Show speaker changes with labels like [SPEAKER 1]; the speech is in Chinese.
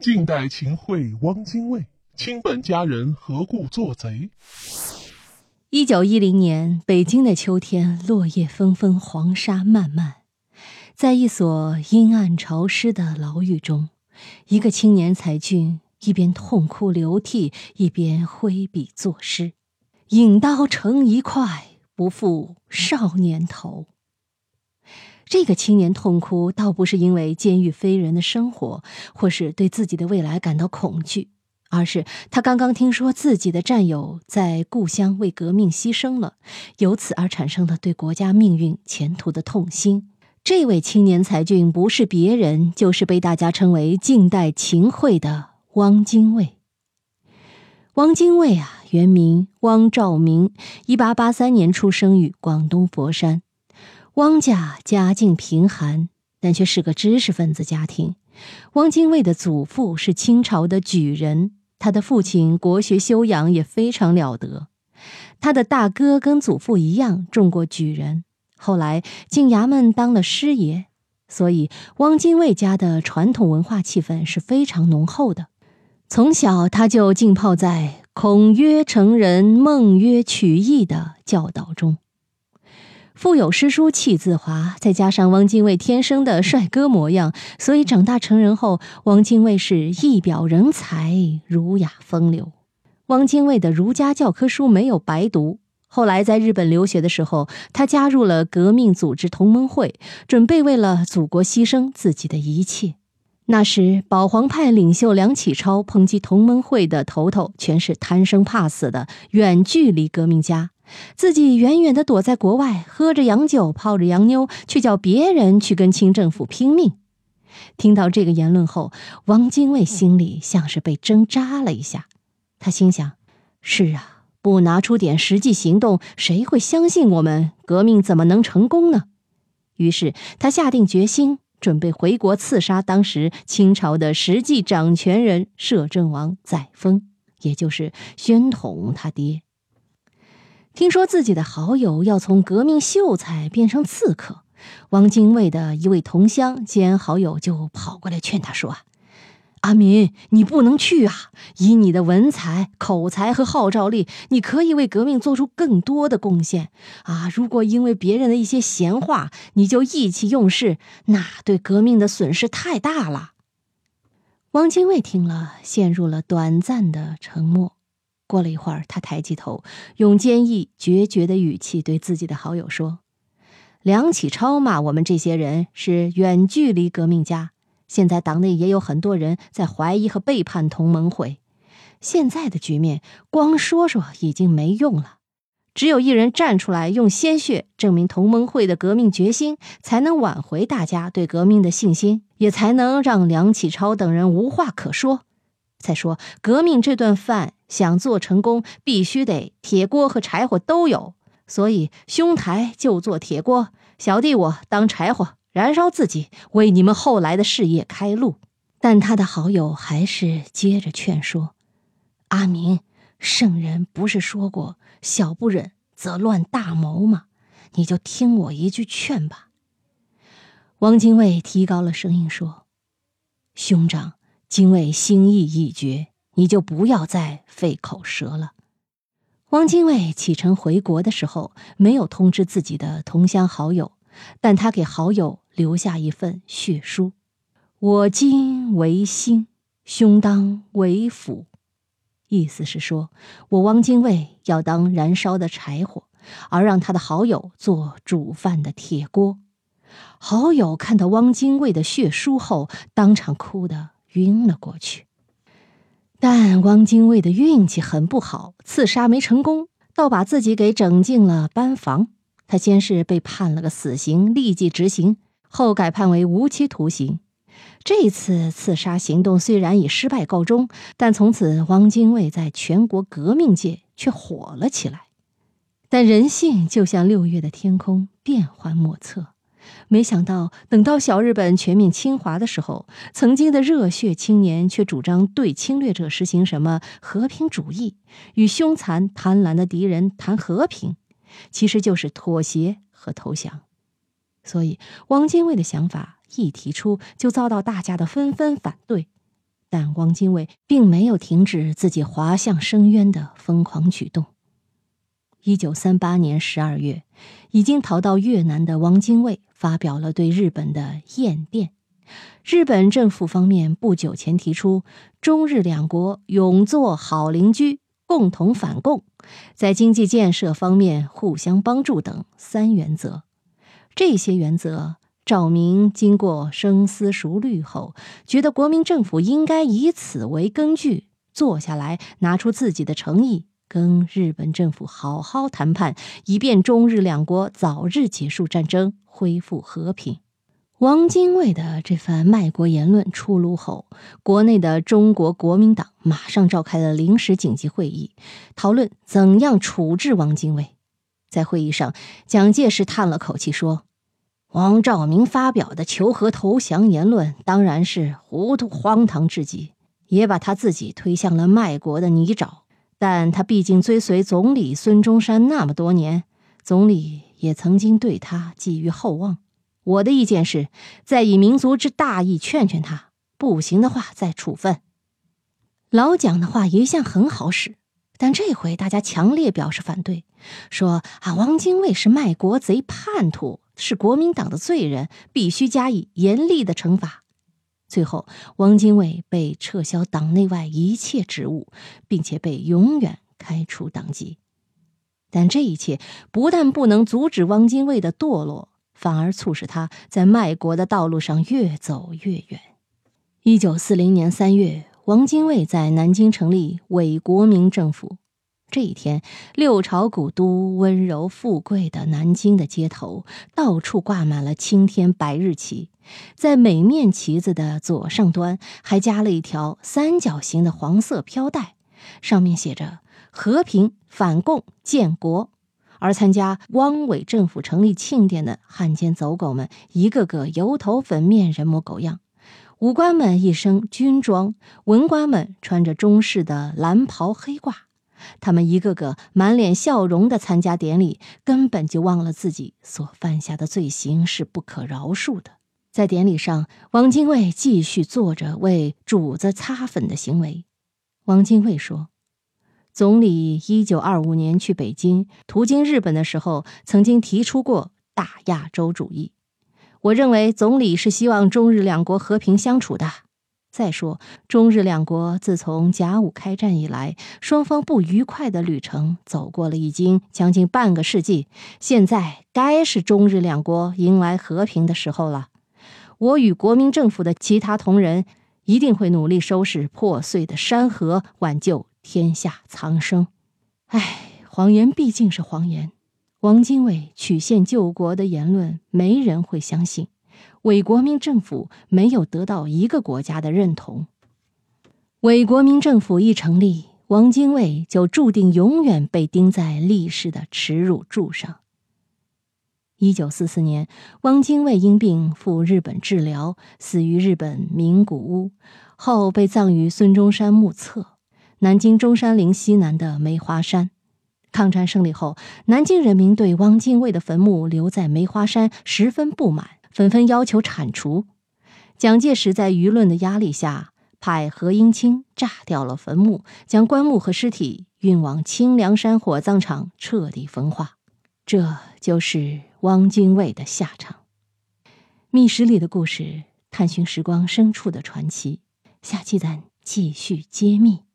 [SPEAKER 1] 晋代秦桧、汪精卫，亲本佳人，何故作贼？
[SPEAKER 2] 一九一零年，北京的秋天，落叶纷纷，黄沙漫漫。在一所阴暗潮湿的牢狱中，一个青年才俊一边痛哭流涕，一边挥笔作诗：“引刀成一块，不负少年头。”这个青年痛哭，倒不是因为监狱非人的生活，或是对自己的未来感到恐惧，而是他刚刚听说自己的战友在故乡为革命牺牲了，由此而产生了对国家命运前途的痛心。这位青年才俊不是别人，就是被大家称为近代秦桧的汪精卫。汪精卫啊，原名汪兆铭，一八八三年出生于广东佛山。汪家家境贫寒，但却是个知识分子家庭。汪精卫的祖父是清朝的举人，他的父亲国学修养也非常了得。他的大哥跟祖父一样中过举人，后来进衙门当了师爷，所以汪精卫家的传统文化气氛是非常浓厚的。从小他就浸泡在“孔曰成人，孟曰取义”的教导中。腹有诗书气自华，再加上汪精卫天生的帅哥模样，所以长大成人后，汪精卫是一表人才，儒雅风流。汪精卫的儒家教科书没有白读，后来在日本留学的时候，他加入了革命组织同盟会，准备为了祖国牺牲自己的一切。那时，保皇派领袖梁启超抨击同盟会的头头全是贪生怕死的远距离革命家。自己远远的躲在国外，喝着洋酒，泡着洋妞，却叫别人去跟清政府拼命。听到这个言论后，汪精卫心里像是被针扎了一下。他心想：“是啊，不拿出点实际行动，谁会相信我们？革命怎么能成功呢？”于是他下定决心，准备回国刺杀当时清朝的实际掌权人摄政王载沣，也就是宣统他爹。听说自己的好友要从革命秀才变成刺客，汪精卫的一位同乡兼好友就跑过来劝他说：“阿民，你不能去啊！以你的文才、口才和号召力，你可以为革命做出更多的贡献啊！如果因为别人的一些闲话，你就意气用事，那对革命的损失太大了。”汪精卫听了，陷入了短暂的沉默。过了一会儿，他抬起头，用坚毅决绝的语气对自己的好友说：“梁启超骂我们这些人是远距离革命家。现在党内也有很多人在怀疑和背叛同盟会。现在的局面，光说说已经没用了，只有一人站出来，用鲜血证明同盟会的革命决心，才能挽回大家对革命的信心，也才能让梁启超等人无话可说。再说，革命这顿饭。”想做成功，必须得铁锅和柴火都有。所以，兄台就做铁锅，小弟我当柴火，燃烧自己，为你们后来的事业开路。但他的好友还是接着劝说：“阿明，圣人不是说过‘小不忍则乱大谋’吗？你就听我一句劝吧。”汪精卫提高了声音说：“兄长，精卫心意已决。”你就不要再费口舌了。汪精卫启程回国的时候，没有通知自己的同乡好友，但他给好友留下一份血书：“我今为心，兄当为辅。”意思是说，我汪精卫要当燃烧的柴火，而让他的好友做煮饭的铁锅。好友看到汪精卫的血书后，当场哭得晕了过去。但汪精卫的运气很不好，刺杀没成功，倒把自己给整进了班房。他先是被判了个死刑，立即执行，后改判为无期徒刑。这次刺杀行动虽然以失败告终，但从此汪精卫在全国革命界却火了起来。但人性就像六月的天空，变幻莫测。没想到，等到小日本全面侵华的时候，曾经的热血青年却主张对侵略者实行什么和平主义，与凶残贪婪的敌人谈和平，其实就是妥协和投降。所以，汪精卫的想法一提出，就遭到大家的纷纷反对。但汪精卫并没有停止自己滑向深渊的疯狂举动。一九三八年十二月，已经逃到越南的汪精卫发表了对日本的唁电。日本政府方面不久前提出中日两国永做好邻居，共同反共，在经济建设方面互相帮助等三原则。这些原则，赵明经过深思熟虑后，觉得国民政府应该以此为根据，坐下来拿出自己的诚意，跟日本政府好好谈判，以便中日两国早日结束战争，恢复和平。汪精卫的这番卖国言论出炉后，国内的中国国民党马上召开了临时紧急会议，讨论怎样处置汪精卫。在会议上，蒋介石叹了口气说：“汪兆铭发表的求和投降言论当然是糊涂荒唐至极，也把他自己推向了卖国的泥沼。但他毕竟追随总理孙中山那么多年，总理也曾经对他寄予厚望。”我的意见是，再以民族之大义劝劝他，不行的话再处分。老蒋的话一向很好使，但这回大家强烈表示反对，说啊，汪精卫是卖国贼叛徒，是国民党的罪人，必须加以严厉的惩罚。最后，汪精卫被撤销党内外一切职务，并且被永远开除党籍。但这一切不但不能阻止汪精卫的堕落。反而促使他在卖国的道路上越走越远。一九四零年三月，汪精卫在南京成立伪国民政府。这一天，六朝古都、温柔富贵的南京的街头，到处挂满了青天白日旗，在每面旗子的左上端还加了一条三角形的黄色飘带，上面写着“和平、反共、建国”。而参加汪伪政府成立庆典的汉奸走狗们，一个个油头粉面、人模狗样；武官们一身军装，文官们穿着中式的蓝袍黑褂。他们一个个满脸笑容的参加典礼，根本就忘了自己所犯下的罪行是不可饶恕的。在典礼上，汪精卫继续做着为主子擦粉的行为。汪精卫说。总理一九二五年去北京，途经日本的时候，曾经提出过大亚洲主义。我认为总理是希望中日两国和平相处的。再说，中日两国自从甲午开战以来，双方不愉快的旅程走过了已经将近半个世纪，现在该是中日两国迎来和平的时候了。我与国民政府的其他同仁一定会努力收拾破碎的山河，挽救。天下苍生，唉，谎言毕竟是谎言。王精卫曲线救国的言论，没人会相信。伪国民政府没有得到一个国家的认同。伪国民政府一成立，王精卫就注定永远被钉在历史的耻辱柱上。一九四四年，汪精卫因病赴日本治疗，死于日本名古屋，后被葬于孙中山墓侧。南京中山陵西南的梅花山，抗战胜利后，南京人民对汪精卫的坟墓留在梅花山十分不满，纷纷要求铲除。蒋介石在舆论的压力下，派何应钦炸掉了坟墓，将棺木和尸体运往清凉山火葬场彻底焚化。这就是汪精卫的下场。密室里的故事，探寻时光深处的传奇。下期咱继续揭秘。